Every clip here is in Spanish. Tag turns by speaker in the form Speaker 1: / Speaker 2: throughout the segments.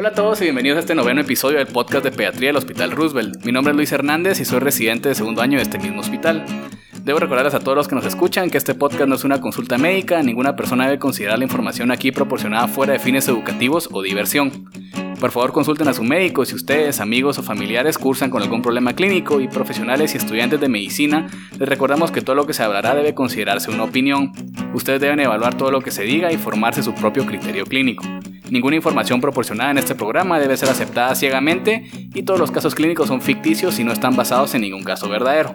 Speaker 1: Hola a todos y bienvenidos a este noveno episodio del podcast de pediatría del Hospital Roosevelt. Mi nombre es Luis Hernández y soy residente de segundo año de este mismo hospital. Debo recordarles a todos los que nos escuchan que este podcast no es una consulta médica, ninguna persona debe considerar la información aquí proporcionada fuera de fines educativos o diversión. Por favor consulten a su médico si ustedes, amigos o familiares cursan con algún problema clínico y profesionales y estudiantes de medicina, les recordamos que todo lo que se hablará debe considerarse una opinión. Ustedes deben evaluar todo lo que se diga y formarse su propio criterio clínico. Ninguna información proporcionada en este programa debe ser aceptada ciegamente y todos los casos clínicos son ficticios y no están basados en ningún caso verdadero.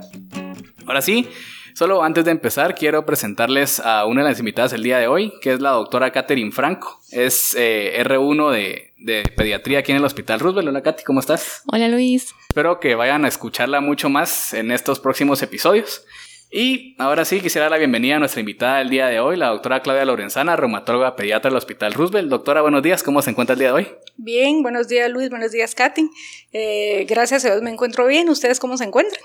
Speaker 1: Ahora sí, Solo antes de empezar, quiero presentarles a una de las invitadas del día de hoy, que es la doctora Katherine Franco. Es eh, R1 de, de, pediatría aquí en el Hospital Roosevelt. Hola, Katy, ¿cómo estás?
Speaker 2: Hola, Luis.
Speaker 1: Espero que vayan a escucharla mucho más en estos próximos episodios. Y ahora sí, quisiera dar la bienvenida a nuestra invitada del día de hoy, la doctora Claudia Lorenzana, reumatóloga pediatra del Hospital Roosevelt. Doctora, buenos días, ¿cómo se encuentra el día de hoy?
Speaker 3: Bien, buenos días Luis, buenos días Katy. Eh, gracias a Dios me encuentro bien, ¿ustedes cómo se encuentran?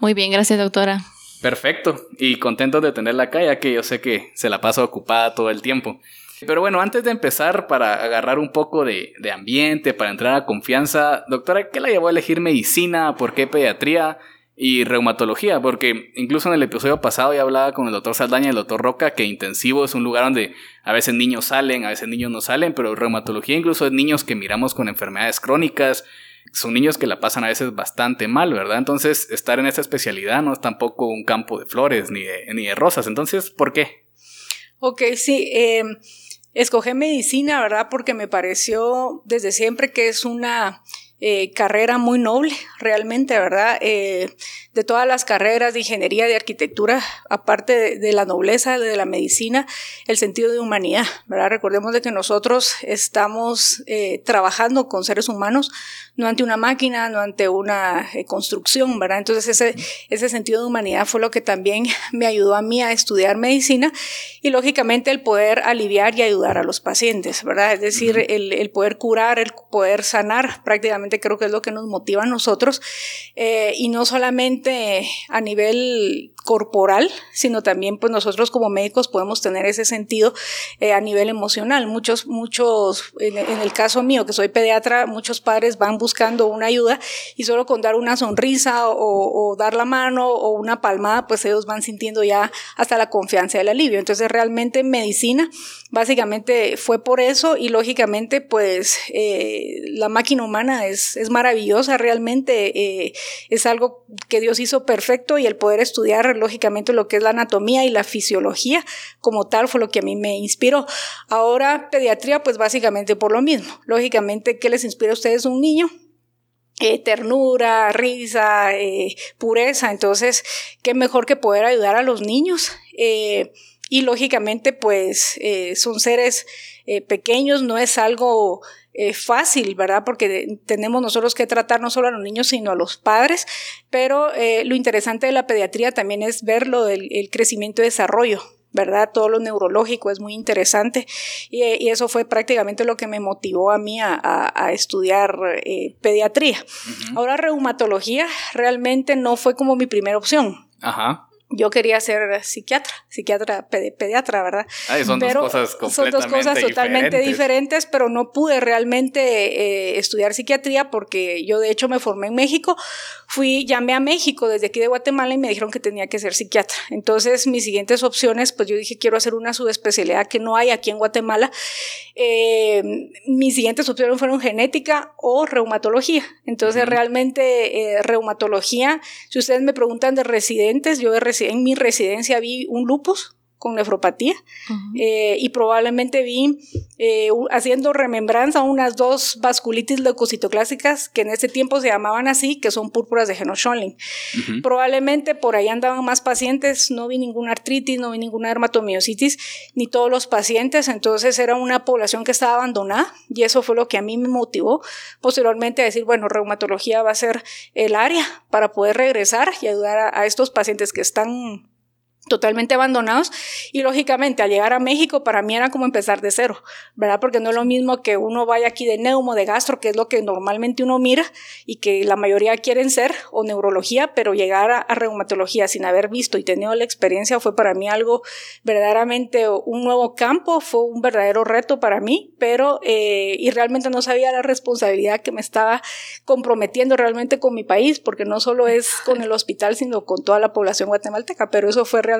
Speaker 2: Muy bien, gracias doctora.
Speaker 1: Perfecto, y contento de tenerla acá, ya que yo sé que se la pasa ocupada todo el tiempo. Pero bueno, antes de empezar, para agarrar un poco de, de, ambiente, para entrar a confianza, doctora, ¿qué la llevó a elegir medicina? ¿Por qué pediatría? Y reumatología, porque incluso en el episodio pasado ya hablaba con el doctor Saldaña y el doctor Roca que intensivo es un lugar donde a veces niños salen, a veces niños no salen, pero reumatología incluso es niños que miramos con enfermedades crónicas, son niños que la pasan a veces bastante mal, ¿verdad? Entonces, estar en esta especialidad no es tampoco un campo de flores ni de, ni de rosas. Entonces, ¿por qué?
Speaker 3: Ok, sí. Eh, escogí medicina, ¿verdad? Porque me pareció desde siempre que es una eh, carrera muy noble, realmente, ¿verdad? Eh, de todas las carreras de ingeniería, de arquitectura, aparte de, de, la nobleza de la medicina, el sentido de humanidad, ¿verdad? Recordemos de que nosotros estamos eh, trabajando con seres humanos, no ante una máquina, no ante una eh, construcción, ¿verdad? Entonces ese, ese sentido de humanidad fue lo que también me ayudó a mí a estudiar medicina y lógicamente el poder aliviar y ayudar a los pacientes, ¿verdad? Es decir, el, el poder curar, el poder sanar, prácticamente creo que es lo que nos motiva a nosotros eh, y no solamente a nivel corporal, sino también pues nosotros como médicos podemos tener ese sentido eh, a nivel emocional. Muchos, muchos, en, en, el caso mío, que soy pediatra, muchos padres van buscando una ayuda y solo con dar una sonrisa o, o dar la mano o una palmada, pues ellos van sintiendo ya hasta la confianza y el alivio. Entonces realmente medicina básicamente fue por eso y lógicamente pues eh, la máquina humana es, es maravillosa, realmente eh, es algo que Dios hizo perfecto y el poder estudiar lógicamente lo que es la anatomía y la fisiología como tal fue lo que a mí me inspiró. Ahora pediatría pues básicamente por lo mismo. Lógicamente, ¿qué les inspira a ustedes un niño? Eh, ternura, risa, eh, pureza. Entonces, qué mejor que poder ayudar a los niños. Eh, y lógicamente, pues son seres pequeños, no es algo eh, fácil, ¿verdad? Porque tenemos nosotros que tratar no solo a los niños, sino a los padres, pero eh, lo interesante de la pediatría también es ver lo del el crecimiento y desarrollo. ¿verdad? Todo lo neurológico es muy interesante y, y, eso fue prácticamente lo que me motivó a mí a, a, a estudiar eh, pediatría. Uh -huh. Ahora, reumatología realmente no fue como mi primera opción.
Speaker 1: Ajá
Speaker 3: yo quería ser psiquiatra, psiquiatra pedi pediatra, ¿verdad?
Speaker 1: Ay, son
Speaker 3: pero
Speaker 1: dos cosas completamente
Speaker 3: Son dos cosas totalmente diferentes, diferentes pero no pude realmente eh, estudiar psiquiatría porque yo de hecho me formé en México, fui, llamé a México desde aquí de Guatemala y me dijeron que tenía que ser psiquiatra. Entonces mis siguientes opciones, pues yo dije quiero hacer una subespecialidad que no hay aquí en Guatemala. Eh, mis siguientes opciones fueron genética o reumatología. Entonces uh -huh. realmente eh, reumatología, si ustedes me preguntan de residentes, yo residentes en mi residencia vi un lupus con nefropatía uh -huh. eh, y probablemente vi eh, haciendo remembranza unas dos vasculitis leucocitoclásicas que en ese tiempo se llamaban así, que son púrpuras de Henoch-Schönlein. Uh -huh. Probablemente por ahí andaban más pacientes, no vi ninguna artritis, no vi ninguna dermatomiositis, ni todos los pacientes, entonces era una población que estaba abandonada y eso fue lo que a mí me motivó posteriormente a decir, bueno, reumatología va a ser el área para poder regresar y ayudar a, a estos pacientes que están totalmente abandonados y lógicamente al llegar a México para mí era como empezar de cero, ¿verdad? Porque no es lo mismo que uno vaya aquí de neumo, de gastro, que es lo que normalmente uno mira y que la mayoría quieren ser, o neurología, pero llegar a, reumatología sin haber visto y tenido la experiencia fue para mí algo verdaderamente un nuevo campo, fue un verdadero reto para mí, pero eh, y realmente no sabía la responsabilidad que me estaba comprometiendo realmente con mi país, porque no solo es con el hospital, sino con toda la población guatemalteca, pero eso fue realmente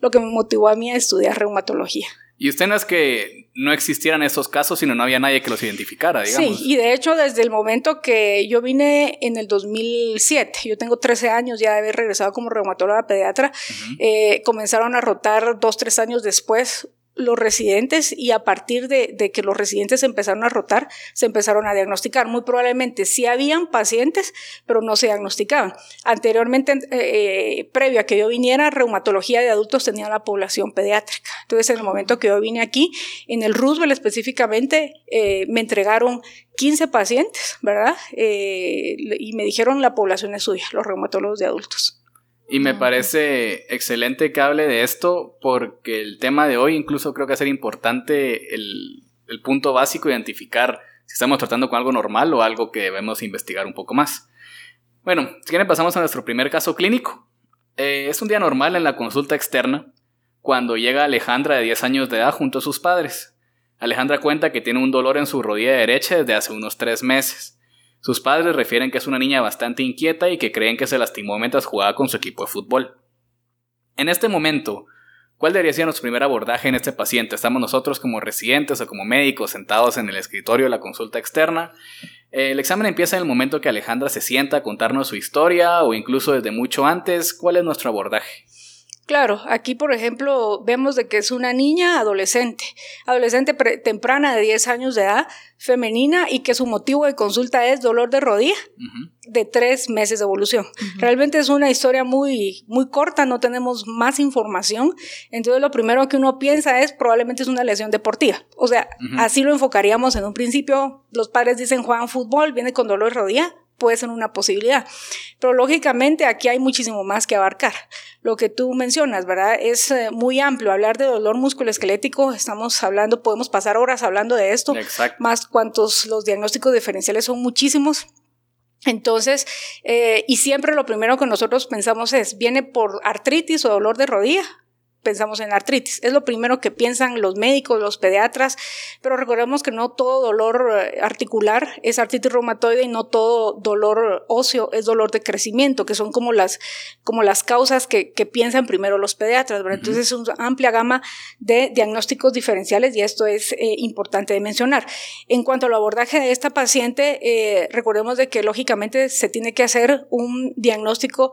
Speaker 3: lo que me motivó a mí a estudiar reumatología.
Speaker 1: Y usted no es que no existieran esos casos, sino no había nadie que los identificara, digamos.
Speaker 3: Sí, y de hecho desde el momento que yo vine en el 2007, yo tengo 13 años ya de haber regresado como reumatóloga pediatra, eh, comenzaron a rotar dos, tres años después los residentes y a partir de, que los residentes empezaron a rotar, se empezaron a diagnosticar. Muy probablemente sí habían pacientes, pero no se diagnosticaban. Anteriormente, eh, eh, previo a que yo viniera, reumatología de adultos tenía la población pediátrica. Entonces, en el momento que yo vine aquí, en el Roosevelt específicamente, eh, me entregaron 15 pacientes, ¿verdad? y me dijeron la población es suya, los reumatólogos de adultos.
Speaker 1: Y me parece excelente que hable de esto porque el tema de hoy incluso creo que va a ser importante el, punto básico, identificar si estamos tratando con algo normal o algo que debemos investigar un poco más. Bueno, si quieren pasamos a nuestro primer caso clínico. Eh, es un día normal en la consulta externa cuando llega Alejandra de 10 años de edad junto a sus padres. Alejandra cuenta que tiene un dolor en su rodilla derecha desde hace unos 3 meses. Sus padres refieren que es una niña bastante inquieta y que creen que se lastimó mientras jugaba con su equipo de fútbol. En este momento, ¿cuál debería ser nuestro primer abordaje en este paciente? Estamos nosotros como residentes o como médicos sentados en el escritorio de la consulta externa. El examen empieza en el momento que Alejandra se sienta a contarnos su historia o incluso desde mucho antes. ¿Cuál es nuestro abordaje?
Speaker 3: Claro, aquí por ejemplo vemos de que es una niña adolescente, adolescente temprana de 10 años de edad, femenina y que su motivo de consulta es dolor de rodilla de tres meses de evolución. Realmente es una historia muy, muy corta, no tenemos más información. Entonces lo primero que uno piensa es probablemente es una lesión deportiva. O sea, así lo enfocaríamos en un principio. Los padres dicen juegan fútbol, viene con dolor de rodilla, puede ser una posibilidad. Pero lógicamente aquí hay muchísimo más que abarcar. Lo que tú mencionas, ¿verdad? Es eh, muy amplio. Hablar de dolor musculoesquelético, estamos hablando, podemos pasar horas hablando de esto. Exacto. Más cuantos los diagnósticos diferenciales son muchísimos. Entonces, eh, y siempre lo primero que nosotros pensamos es, ¿viene por artritis o dolor de rodilla? Pensamos en artritis. Es lo primero que piensan los médicos, los pediatras, pero recordemos que no todo dolor eh, articular es artritis reumatoide y no todo dolor óseo es dolor de crecimiento, que son como las, como las causas que, que piensan primero los pediatras. Entonces es una amplia gama de diagnósticos diferenciales y esto es eh, importante de mencionar. En cuanto al abordaje de esta paciente, eh, recordemos de que lógicamente se tiene que hacer un diagnóstico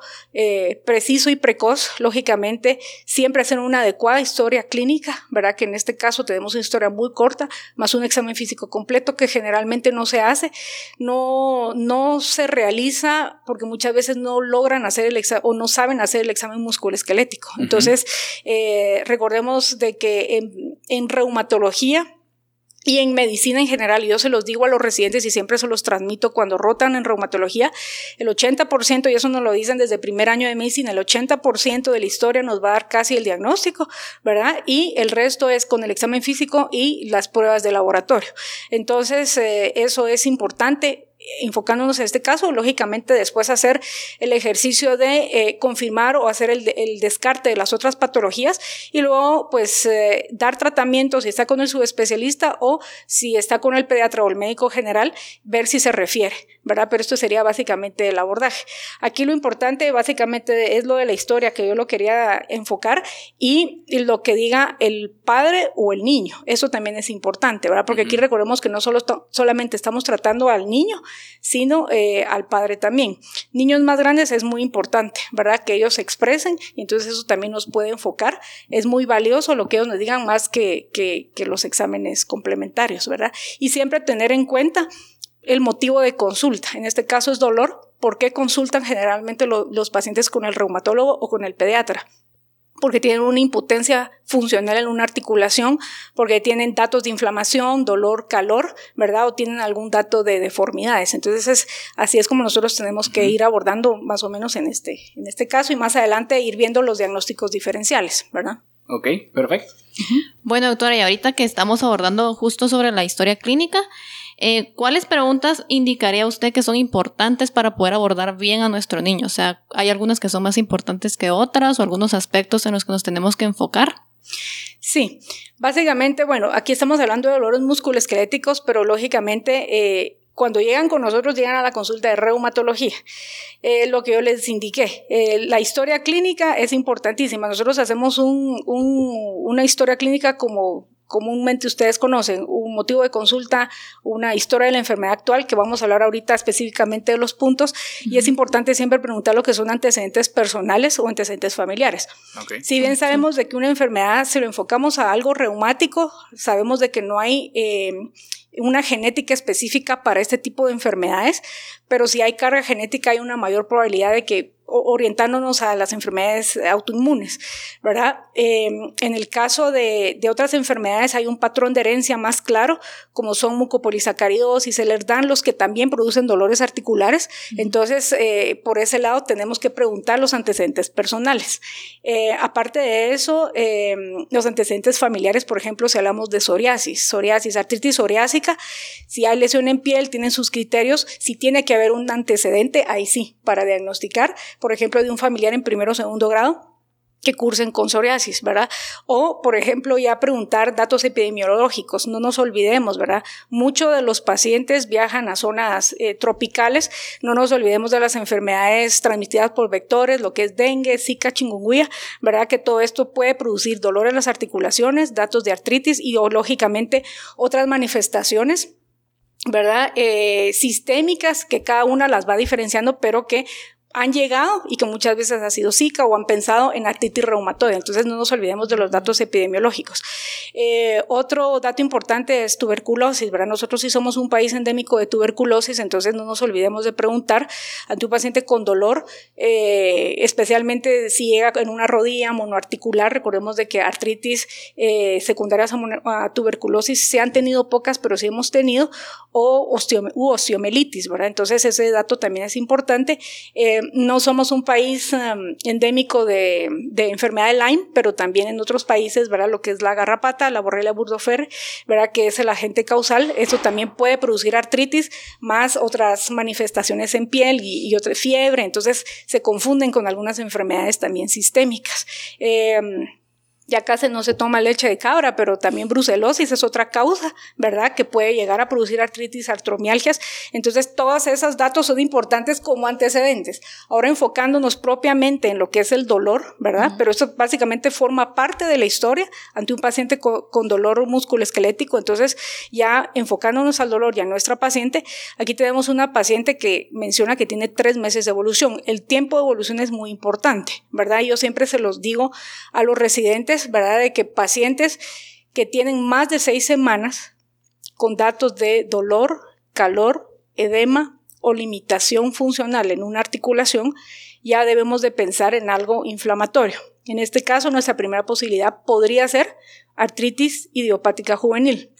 Speaker 3: preciso y precoz, lógicamente siempre hacer una adecuada historia clínica, ¿verdad? Que en este caso tenemos una historia muy corta, más un examen físico completo que generalmente no se hace, no, no se realiza porque muchas veces no logran hacer el examen o no saben hacer el examen musculoesquelético. Entonces, eh, recordemos de que en, en reumatología, y en medicina en general, yo se los digo a los residentes y siempre se los transmito cuando rotan en reumatología, el 80%, y eso nos lo dicen desde el primer año de medicina, el 80% de la historia nos va a dar casi el diagnóstico, ¿verdad? Y el resto es con el examen físico y las pruebas de laboratorio. Entonces, eh, eso es importante enfocándonos en este caso, lógicamente después hacer el ejercicio de eh, confirmar o hacer el, descarte de las otras patologías y luego pues eh, dar tratamiento si está con el subespecialista o si está con el pediatra o el médico general, ver si se refiere, ¿verdad? Pero esto sería básicamente el abordaje. Aquí lo importante básicamente es lo de la historia que yo lo quería enfocar y, lo que diga el padre o el niño. Eso también es importante, ¿verdad? Porque aquí recordemos que no solo solamente estamos tratando al niño, sino eh, al padre también. Niños más grandes es muy importante, ¿verdad? Que ellos se expresen y entonces eso también nos puede enfocar. Es muy valioso lo que ellos nos digan más que, que, los exámenes complementarios, ¿verdad? Y siempre tener en cuenta el motivo de consulta. En este caso es dolor. ¿Por qué consultan generalmente los pacientes con el reumatólogo o con el pediatra? Porque tienen una impotencia funcional en una articulación, porque tienen datos de inflamación, dolor, calor, ¿verdad? O tienen algún dato de deformidades. Entonces, es, así es como nosotros tenemos que ir abordando más o menos en este, en este caso y más adelante ir viendo los diagnósticos diferenciales, ¿verdad?
Speaker 1: Ok, perfecto.
Speaker 2: Bueno, doctora, y ahorita que estamos abordando justo sobre la historia clínica, eh, ¿cuáles preguntas indicaría usted que son importantes para poder abordar bien a nuestro niño? O sea, ¿hay algunas que son más importantes que otras o algunos aspectos en los que nos tenemos que enfocar?
Speaker 3: Sí, básicamente, bueno, aquí estamos hablando de dolores musculoesqueléticos, pero lógicamente eh, cuando llegan con nosotros llegan a la consulta de reumatología. Eh, lo que yo les indiqué, la historia clínica es importantísima. Nosotros hacemos una historia clínica como comúnmente ustedes conocen, un motivo de consulta, una historia de la enfermedad actual, que vamos a hablar ahorita específicamente de los puntos, y es importante siempre preguntar lo que son antecedentes personales o antecedentes familiares. Si bien sabemos de que una enfermedad, si lo enfocamos a algo reumático, sabemos de que no hay... Eh, una genética específica para este tipo de enfermedades, pero si hay carga genética hay una mayor probabilidad de que orientándonos a las enfermedades autoinmunes, ¿verdad? Em, en el caso de, otras enfermedades hay un patrón de herencia más claro, como son mucopolisacaridosis, el ERDAN, los que también producen dolores articulares. Entonces, eh, por ese lado tenemos que preguntar los antecedentes personales. Eh, aparte de eso, em, los antecedentes familiares, por ejemplo, si hablamos de psoriasis, psoriasis, artritis psoriásica, si hay lesión en piel, tienen sus criterios, si tiene que haber un antecedente, ahí sí, para diagnosticar por ejemplo, de un familiar en primero o segundo grado que cursen con psoriasis, ¿verdad? O, por ejemplo, ya preguntar datos epidemiológicos. No nos olvidemos, ¿verdad? Muchos de los pacientes viajan a zonas eh, tropicales. No nos olvidemos de las enfermedades transmitidas por vectores, lo que es dengue, zika, chingunguya, ¿verdad? Que todo esto puede producir dolor en las articulaciones, datos de artritis y, lógicamente, otras manifestaciones ¿verdad? Eh, sistémicas que cada una las va diferenciando, pero que han llegado y que muchas veces ha sido Zika o han pensado en artritis reumatoide. Entonces no nos olvidemos de los datos epidemiológicos. Eh, otro dato importante es tuberculosis, ¿verdad? Nosotros sí somos un país endémico de tuberculosis, entonces no nos olvidemos de preguntar ante un paciente con dolor, eh, especialmente si llega en una rodilla monoarticular, recordemos de que artritis eh, secundarias a, tuberculosis se han tenido pocas, pero sí hemos tenido, o osteomelitis, ¿verdad? Entonces ese dato también es importante no somos un país um, endémico de, enfermedad de Lyme, pero también en otros países, ¿verdad? Lo que es la garrapata, la borrelia burdofer, ¿verdad? Que es el agente causal. Eso también puede producir artritis, más otras manifestaciones en piel y, otra fiebre. Entonces se confunden con algunas enfermedades también sistémicas. Em, ya casi no se toma leche de cabra, pero también brucelosis es otra causa, ¿verdad? Que puede llegar a producir artritis, artromialgias. Entonces, todos esos datos son importantes como antecedentes. Ahora enfocándonos propiamente en lo que es el dolor, ¿verdad? Pero eso básicamente forma parte de la historia ante un paciente con, dolor musculoesquelético. Entonces, ya enfocándonos al dolor y a nuestra paciente, aquí tenemos una paciente que menciona que tiene tres meses de evolución. El tiempo de evolución es muy importante, ¿verdad? Yo siempre se los digo a los residentes ¿verdad? De que pacientes que tienen más de seis semanas con datos de dolor, calor, edema o limitación funcional en una articulación, ya debemos de pensar en algo inflamatorio. En este caso, nuestra primera posibilidad podría ser artritis idiopática juvenil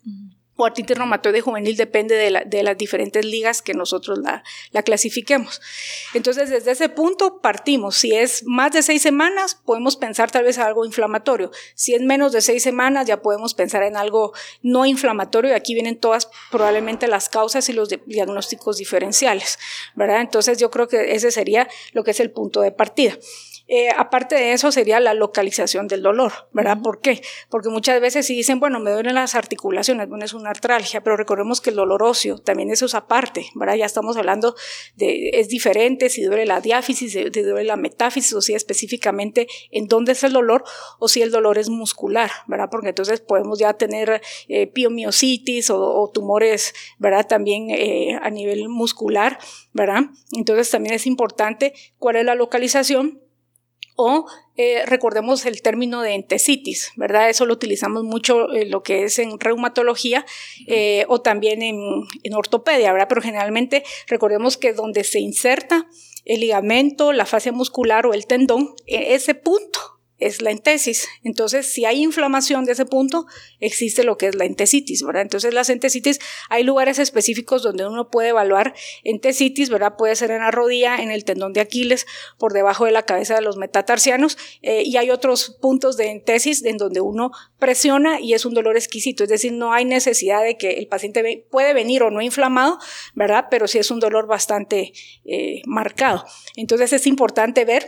Speaker 3: o artritis reumatoide juvenil depende de, de, las diferentes ligas que nosotros la, la, clasifiquemos. Entonces, desde ese punto partimos. Si es más de seis semanas, podemos pensar tal vez en algo inflamatorio. Si es menos de seis semanas, ya podemos pensar en algo no inflamatorio. Y aquí vienen todas probablemente las causas y los diagnósticos diferenciales, ¿verdad? Entonces, yo creo que ese sería lo que es el punto de partida. Eh, aparte de eso sería la localización del dolor, ¿verdad? ¿Por qué? Porque muchas veces si dicen, bueno, me duelen las articulaciones, bueno, es una artralgia, pero recordemos que el dolor óseo también eso es aparte, ¿verdad? Ya estamos hablando de, es diferente si duele la diáfisis, si duele la metáfisis, o si específicamente en dónde es el dolor, o si el dolor es muscular, ¿verdad? Porque entonces podemos ya tener eh, piomiositis o, tumores, ¿verdad? También eh, a nivel muscular, ¿verdad? Entonces también es importante cuál es la localización o eh, recordemos el término de entesitis, ¿verdad? Eso lo utilizamos mucho en lo que es en reumatología eh, o también en, en, ortopedia, ¿verdad? Pero generalmente recordemos que donde se inserta el ligamento, la fascia muscular o el tendón, e, ese punto es la entesis. Entonces, si hay inflamación de ese punto, existe lo que es la entesitis, ¿verdad? Entonces, las entesitis, hay lugares específicos donde uno puede evaluar entesitis, ¿verdad? Puede ser en la rodilla, en el tendón de Aquiles, por debajo de la cabeza de los metatarsianos, eh, y hay otros puntos de entesis en donde uno presiona y es un dolor exquisito, es decir, no hay necesidad de que el paciente puede venir o no inflamado, ¿verdad? Pero sí es un dolor bastante eh, marcado. Entonces, es importante ver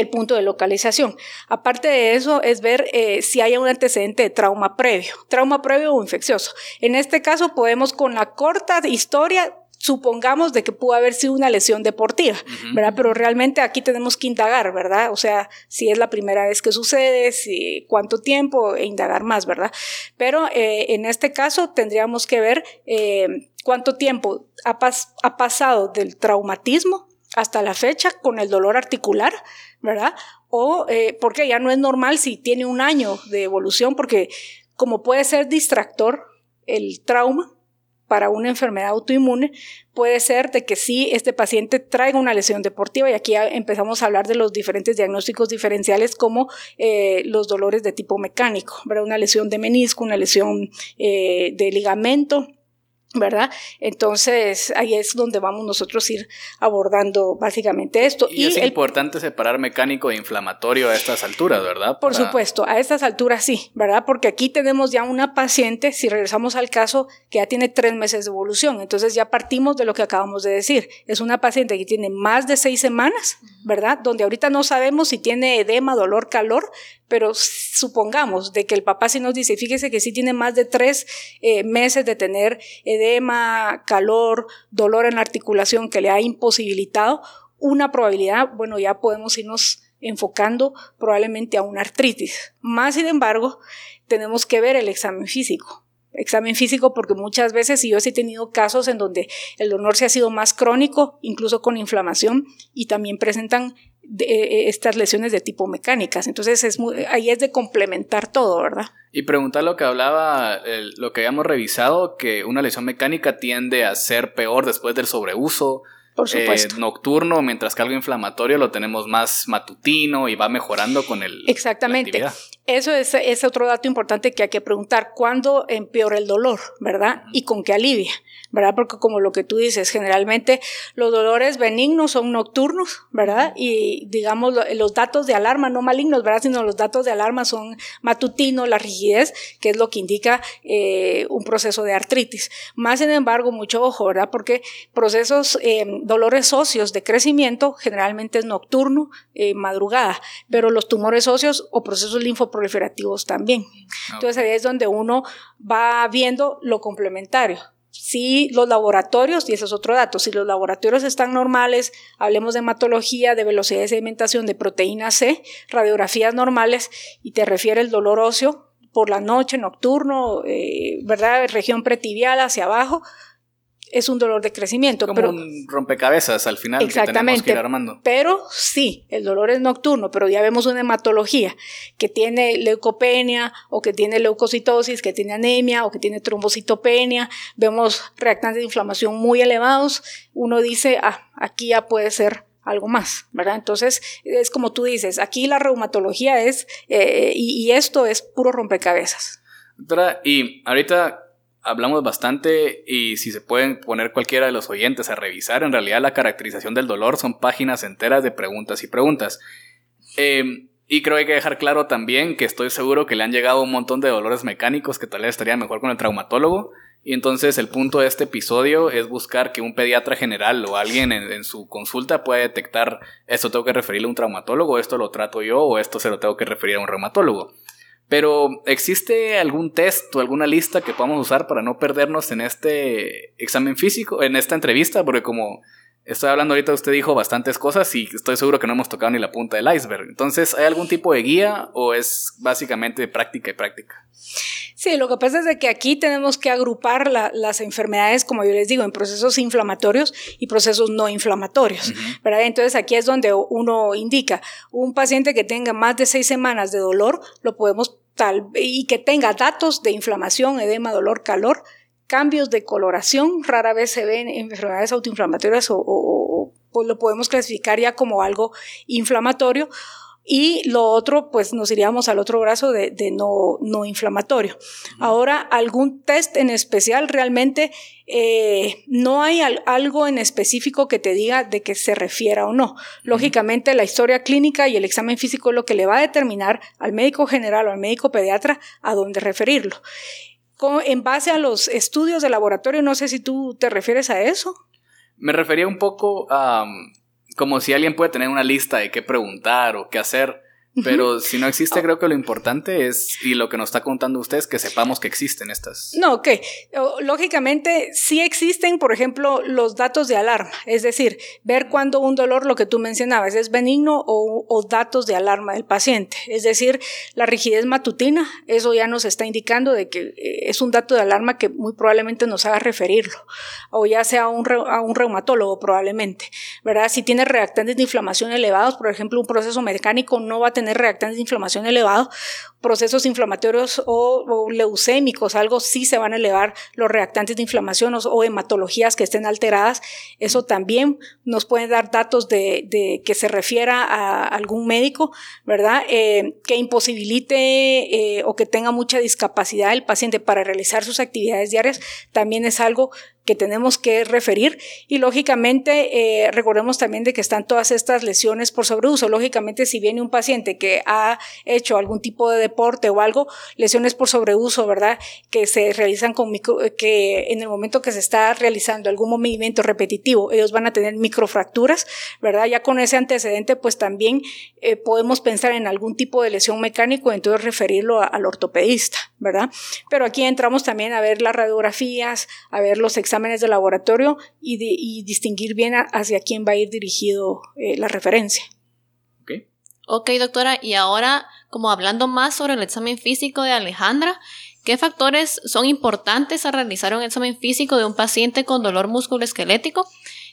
Speaker 3: el punto de localización. Aparte de eso, es ver eh, si hay un antecedente de trauma previo, trauma previo o infeccioso. En este caso, podemos con la corta historia supongamos de que pudo haber sido una lesión deportiva, ¿verdad? Pero realmente aquí tenemos que indagar, ¿verdad? O sea, si es la primera vez que sucede, si cuánto tiempo e indagar más, ¿verdad? Pero eh, en este caso tendríamos que ver eh, cuánto tiempo ha, ha pasado del traumatismo hasta la fecha con el dolor articular, ¿verdad? O eh, porque ya no es normal si tiene un año de evolución, porque como puede ser distractor el trauma para una enfermedad autoinmune, puede ser de que sí este paciente traiga una lesión deportiva y aquí empezamos a hablar de los diferentes diagnósticos diferenciales como eh, los dolores de tipo mecánico, ¿verdad? una lesión de menisco, una lesión eh, de ligamento, ¿verdad? Entonces ahí es donde vamos nosotros a ir abordando básicamente esto.
Speaker 1: Y, es importante separar mecánico e inflamatorio a estas alturas, ¿verdad?
Speaker 3: Por supuesto, a estas alturas sí, ¿verdad? Porque aquí tenemos ya una paciente, si regresamos al caso, que ya tiene tres meses de evolución, entonces ya partimos de lo que acabamos de decir. Es una paciente que tiene más de seis semanas, ¿verdad? Donde ahorita no sabemos si tiene edema, dolor, calor, pero supongamos de que el papá sí nos dice, fíjese que sí tiene más de tres eh, meses de tener edema, calor, dolor en la articulación que le ha imposibilitado, una probabilidad, bueno, ya podemos irnos enfocando probablemente a una artritis. Más sin embargo, tenemos que ver el examen físico. Examen físico porque muchas veces, y yo sí he tenido casos en donde el dolor se ha sido más crónico, incluso con inflamación, y también presentan de, eh, estas lesiones de tipo mecánicas. Entonces es ahí es de complementar todo, ¿verdad?
Speaker 1: Y preguntar lo que hablaba, lo que habíamos revisado, que una lesión mecánica tiende a ser peor después del sobreuso.
Speaker 3: Por supuesto.
Speaker 1: Eh, nocturno, mientras que algo inflamatorio lo tenemos más matutino y va mejorando con el.
Speaker 3: Exactamente. Eso es, es, otro dato importante que hay que preguntar. ¿Cuándo empeora el dolor, verdad? Y con qué alivia. ¿verdad? Porque como lo que tú dices, generalmente los dolores benignos son nocturnos, ¿verdad? Y digamos los datos de alarma, no malignos, ¿verdad? Sino los datos de alarma son matutinos, la rigidez, que es lo que indica eh, un proceso de artritis. Más sin embargo, mucho ojo, ¿verdad? Porque procesos, eh, dolores óseos de crecimiento generalmente es nocturno, eh, madrugada, pero los tumores óseos o procesos linfoproliferativos también. Entonces ahí es donde uno va viendo lo complementario si los laboratorios, y ese es otro dato, si los laboratorios están normales, hablemos de hematología, de velocidad de sedimentación, de proteína C, radiografías normales, y te refiere el dolor óseo por la noche, nocturno, eh, ¿verdad? Región pretibial hacia abajo, es un dolor de crecimiento.
Speaker 1: Como un rompecabezas al final
Speaker 3: exactamente, que tenemos que ir armando. Pero sí, el dolor es nocturno, pero ya vemos una hematología que tiene leucopenia o que tiene leucocitosis, que tiene anemia o que tiene trombocitopenia, vemos reactantes de inflamación muy elevados, uno dice, ah, aquí ya puede ser algo más, ¿verdad? Entonces, es como tú dices, aquí la reumatología es, eh, y, y esto es puro rompecabezas.
Speaker 1: Doctora, y ahorita hablamos bastante y si se pueden poner cualquiera de los oyentes a revisar, en realidad la caracterización del dolor son páginas enteras de preguntas y preguntas. Em, y creo que hay que dejar claro también que estoy seguro que le han llegado un montón de dolores mecánicos que tal vez estaría mejor con el traumatólogo. Y entonces el punto de este episodio es buscar que un pediatra general o alguien en, en, su consulta pueda detectar esto tengo que referirle a un traumatólogo, esto lo trato yo o esto se lo tengo que referir a un reumatólogo. Pero, ¿existe algún test o alguna lista que podamos usar para no perdernos en este examen físico, en esta entrevista? Porque como estoy hablando ahorita, usted dijo bastantes cosas y estoy seguro que no hemos tocado ni la punta del iceberg. Entonces, ¿hay algún tipo de guía o es básicamente práctica y práctica?
Speaker 3: Sí, lo que pasa es que aquí tenemos que agrupar las enfermedades, como yo les digo, en procesos inflamatorios y procesos no inflamatorios. ¿verdad? Entonces aquí es donde uno indica, un paciente que tenga más de seis semanas de dolor, lo podemos tal, y que tenga datos de inflamación, edema, dolor, calor, cambios de coloración, rara vez se ven enfermedades autoinflamatorias o, o, o pues lo podemos clasificar ya como algo inflamatorio y lo otro, pues nos iríamos al otro brazo de, no, no, inflamatorio. Ahora, algún test en especial, realmente eh, no hay algo en específico que te diga de qué se refiera o no. Lógicamente, la historia clínica y el examen físico es lo que le va a determinar al médico general o al médico pediatra a dónde referirlo. en base a los estudios de laboratorio, no sé si tú te refieres a eso.
Speaker 1: Me refería un poco a como si alguien puede tener una lista de qué preguntar o qué hacer pero si no existe, creo que lo importante es, y lo que nos está contando usted es que sepamos que existen estas.
Speaker 3: No, ok. Lógicamente, sí existen, por ejemplo, los datos de alarma, es decir, ver cuando un dolor, lo que tú mencionabas, es benigno o, o datos de alarma del paciente. Es decir, la rigidez matutina, eso ya nos está indicando de que eh, es un dato de alarma que muy probablemente nos haga referirlo, o ya sea a un, a un reumatólogo probablemente, ¿verdad? Si tiene reactantes de inflamación elevados, por ejemplo, un proceso mecánico no va a tener reactantes de inflamación elevados, procesos inflamatorios o, leucémicos, algo sí se van a elevar los reactantes de inflamación o, hematologías que estén alteradas. Eso también nos puede dar datos de, que se refiera a algún médico, ¿verdad? Eh, que imposibilite eh, o que tenga mucha discapacidad el paciente para realizar sus actividades diarias, también es algo que tenemos que referir y lógicamente eh, recordemos también de que están todas estas lesiones por sobreuso. Lógicamente si viene un paciente que ha hecho algún tipo de deporte o algo, lesiones por sobreuso, ¿verdad? Que se realizan con micro, que en el momento que se está realizando algún movimiento repetitivo, ellos van a tener microfracturas, ¿verdad? Ya con ese antecedente pues también eh, podemos pensar en algún tipo de lesión mecánico, entonces referirlo al ortopedista, ¿verdad? Pero aquí entramos también a ver las radiografías, a ver los exámenes de laboratorio y, distinguir bien hacia quién va a ir dirigido eh, la referencia.
Speaker 2: Ok, doctora, y ahora, como hablando más sobre el examen físico de Alejandra, ¿qué factores son importantes a realizar un examen físico de un paciente con dolor musculoesquelético?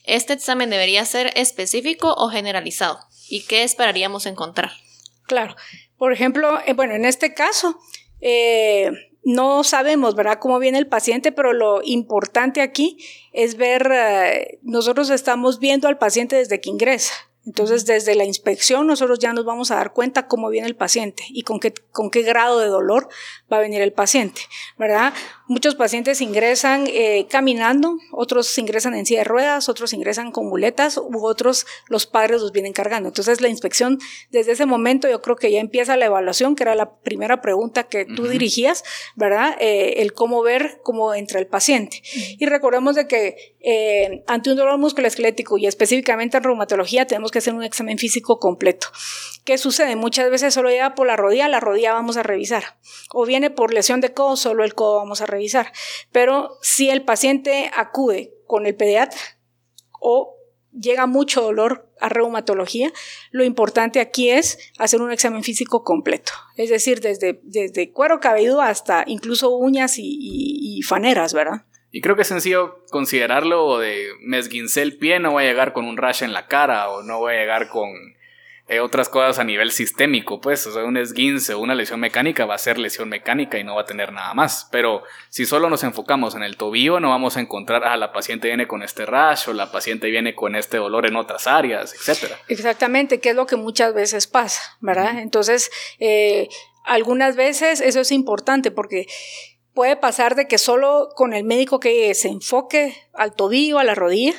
Speaker 2: ¿Este examen debería ser específico o generalizado? ¿Y qué esperaríamos encontrar?
Speaker 3: Claro, por ejemplo, eh, bueno, en este caso, eh, no sabemos, ¿verdad?, cómo viene el paciente, pero lo importante aquí es ver, eh, nosotros estamos viendo al paciente desde que ingresa. Entonces, desde la inspección, nosotros ya nos vamos a dar cuenta cómo viene el paciente y con qué, con qué grado de dolor va a venir el paciente, ¿verdad? Muchos pacientes ingresan eh, caminando, otros ingresan en silla de ruedas, otros ingresan con muletas u otros los padres los vienen cargando. Entonces, la inspección, desde ese momento, yo creo que ya empieza la evaluación, que era la primera pregunta que tú dirigías, ¿verdad? Eh, el cómo ver cómo entra el paciente. Y recordemos de que eh, ante un dolor musculoesquelético y específicamente en reumatología, tenemos que hacer un examen físico completo. ¿Qué sucede? Muchas veces solo llega por la rodilla, la rodilla vamos a revisar. O viene por lesión de codo, solo el codo vamos a revisar. Pero si el paciente acude con el pediatra o llega mucho dolor a reumatología, lo importante aquí es hacer un examen físico completo, es decir, desde, desde cuero cabelludo hasta incluso uñas y, y faneras, ¿verdad?
Speaker 1: Y creo que es sencillo considerarlo de me el pie, no voy a llegar con un rash en la cara o no voy a llegar con eh, otras cosas a nivel sistémico, pues, o sea, un esguince o una lesión mecánica va a ser lesión mecánica y no va a tener nada más. Pero si solo nos enfocamos en el tobillo, no vamos a encontrar, ah, la paciente viene con este rash o la paciente viene con este dolor en otras áreas, etcétera.
Speaker 3: Exactamente, que es lo que muchas veces pasa, ¿verdad? Entonces, eh, algunas veces eso es importante porque puede pasar de que solo con el médico que se enfoque al tobillo, a la rodilla,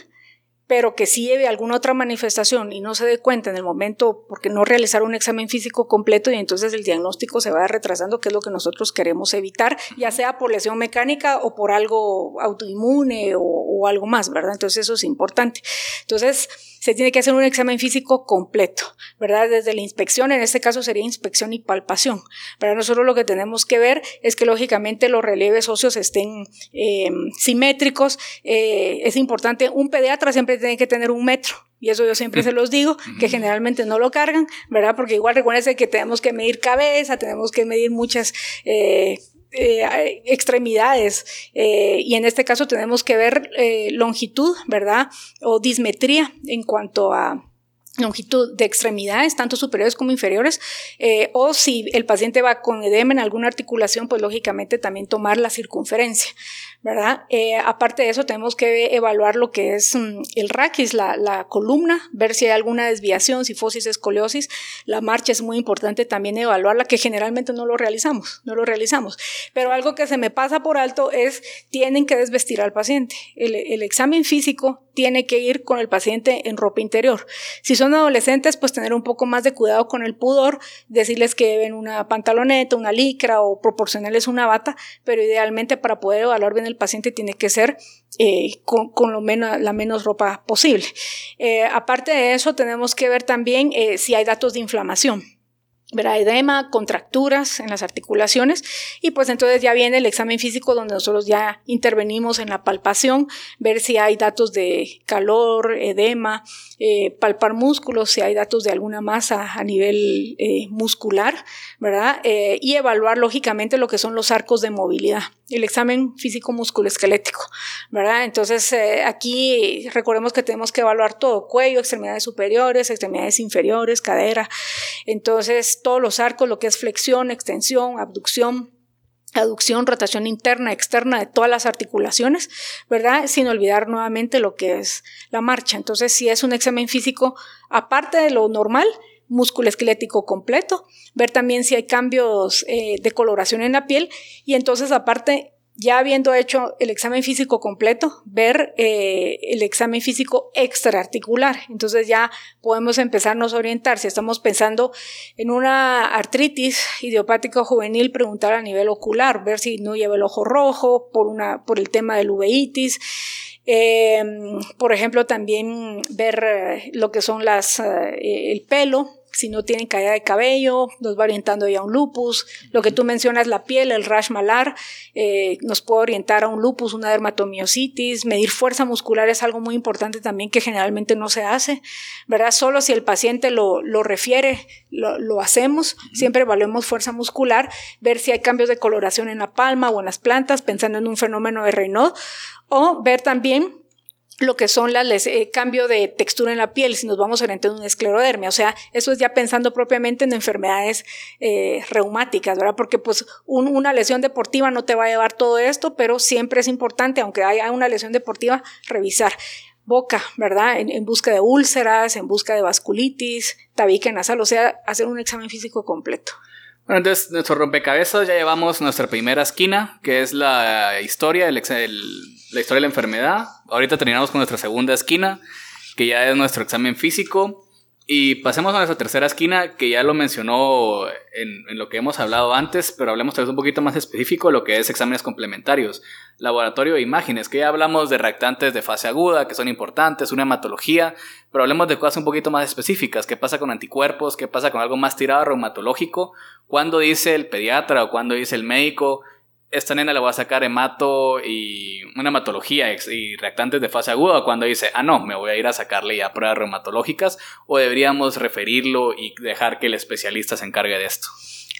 Speaker 3: pero que sí lleve alguna otra manifestación y no se dé cuenta en el momento porque no realizar un examen físico completo y entonces el diagnóstico se va retrasando, que es lo que nosotros queremos evitar, ya sea por lesión mecánica o por algo autoinmune o, o algo más, ¿verdad? Entonces eso es importante. Entonces, se tiene que hacer un examen físico completo, ¿verdad? Desde la inspección, en este caso sería inspección y palpación. Para nosotros lo que tenemos que ver es que lógicamente los relieves óseos estén eh, simétricos. Eh, es importante, un pediatra siempre tiene que tener un metro. Y eso yo siempre se los digo, que generalmente no lo cargan, ¿verdad? Porque igual recuérdense que tenemos que medir cabeza, tenemos que medir muchas eh, eh, extremidades eh, y en este caso tenemos que ver eh, longitud, ¿verdad? O dismetría en cuanto a longitud de extremidades, tanto superiores como inferiores, o si el paciente va con edema en alguna articulación, pues lógicamente también tomar la circunferencia. ¿Verdad? Eh, aparte de eso, tenemos que evaluar lo que es mm, el raquis, la, la, columna, ver si hay alguna desviación, si fosis, escoliosis. La marcha es muy importante también evaluarla, que generalmente no lo realizamos, no lo realizamos. Pero algo que se me pasa por alto es, tienen que desvestir al paciente. El, el examen físico tiene que ir con el paciente en ropa interior. Si son adolescentes, pues tener un poco más de cuidado con el pudor, decirles que deben una pantaloneta, una licra o proporcionarles una bata, pero idealmente para poder evaluar bien el paciente tiene que ser eh, con, lo menos, la menos ropa posible. Eh, aparte de eso, tenemos que ver también eh, si hay datos de inflamación. Verá edema, contracturas en las articulaciones y pues entonces ya viene el examen físico donde nosotros ya intervenimos en la palpación, ver si hay datos de calor, edema, palpar músculos, si hay datos de alguna masa a nivel muscular, ¿verdad? y evaluar lógicamente lo que son los arcos de movilidad el examen físico musculoesquelético, ¿verdad? Entonces, eh, aquí recordemos que tenemos que evaluar todo, cuello, extremidades superiores, extremidades inferiores, cadera, entonces todos los arcos, lo que es flexión, extensión, abducción, aducción, rotación interna, externa de todas las articulaciones, ¿verdad? Sin olvidar nuevamente lo que es la marcha. Entonces, si es un examen físico, aparte de lo normal, músculo esquelético completo, ver también si hay cambios eh, de coloración en la piel y entonces aparte ya habiendo hecho el examen físico completo, ver eh, el examen físico extraarticular. Entonces ya podemos empezarnos a orientar. Si estamos pensando en una artritis idiopática juvenil, preguntar a nivel ocular, ver si no lleva el ojo rojo por, una, por el tema del uveitis. Em, por ejemplo, también ver eh, lo que son las, eh, el pelo, si no tienen caída de cabello, nos va orientando ya a un lupus. Lo que tú mencionas, la piel, el rash malar, eh, nos puede orientar a un lupus, una dermatomiositis. Medir fuerza muscular es algo muy importante también que generalmente no se hace, ¿verdad? Solo si el paciente lo, lo refiere, lo, lo, hacemos. Siempre evaluemos fuerza muscular, ver si hay cambios de coloración en la palma o en las plantas, pensando en un fenómeno de Raynaud o ver también lo que son las eh, cambio de textura en la piel si nos vamos orientando a una esclerodermia, o sea, eso es ya pensando propiamente en enfermedades eh, reumáticas, ¿verdad? Porque pues una lesión deportiva no te va a llevar todo esto, pero siempre es importante, aunque haya una lesión deportiva, revisar boca, ¿verdad? En, en busca de úlceras, en busca de vasculitis, tabique nasal, o sea, hacer un examen físico completo.
Speaker 1: Bueno, entonces, nuestro rompecabezas ya llevamos nuestra primera esquina, que es la historia, el, la historia de la enfermedad. Ahorita terminamos con nuestra segunda esquina, que ya es nuestro examen físico. Y pasemos a nuestra tercera esquina, que ya lo mencionó en, lo que hemos hablado antes, pero hablemos tal vez un poquito más específico, lo que es exámenes complementarios. Laboratorio de imágenes, que ya hablamos de reactantes de fase aguda, que son importantes, una hematología, pero hablemos de cosas un poquito más específicas. ¿Qué pasa con anticuerpos? ¿Qué pasa con algo más tirado reumatológico? ¿Cuándo dice el pediatra o cuándo dice el médico? Esta nena le voy a sacar hemato y una hematología y reactantes de fase aguda cuando dice, ah, no, me voy a ir a sacarle ya pruebas reumatológicas o deberíamos referirlo y dejar que el especialista se encargue de esto.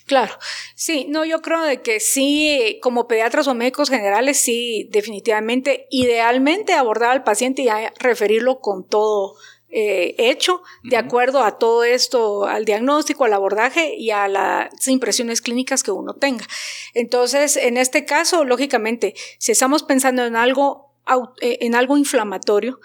Speaker 3: Claro, sí, no, yo creo de que sí, como pediatras o médicos generales, sí, definitivamente, idealmente abordar al paciente y referirlo con todo eh, hecho de acuerdo a todo esto, al diagnóstico, al abordaje y a las impresiones clínicas que uno tenga. Entonces, en este caso, lógicamente, si estamos pensando en algo, eh, en algo inflamatorio,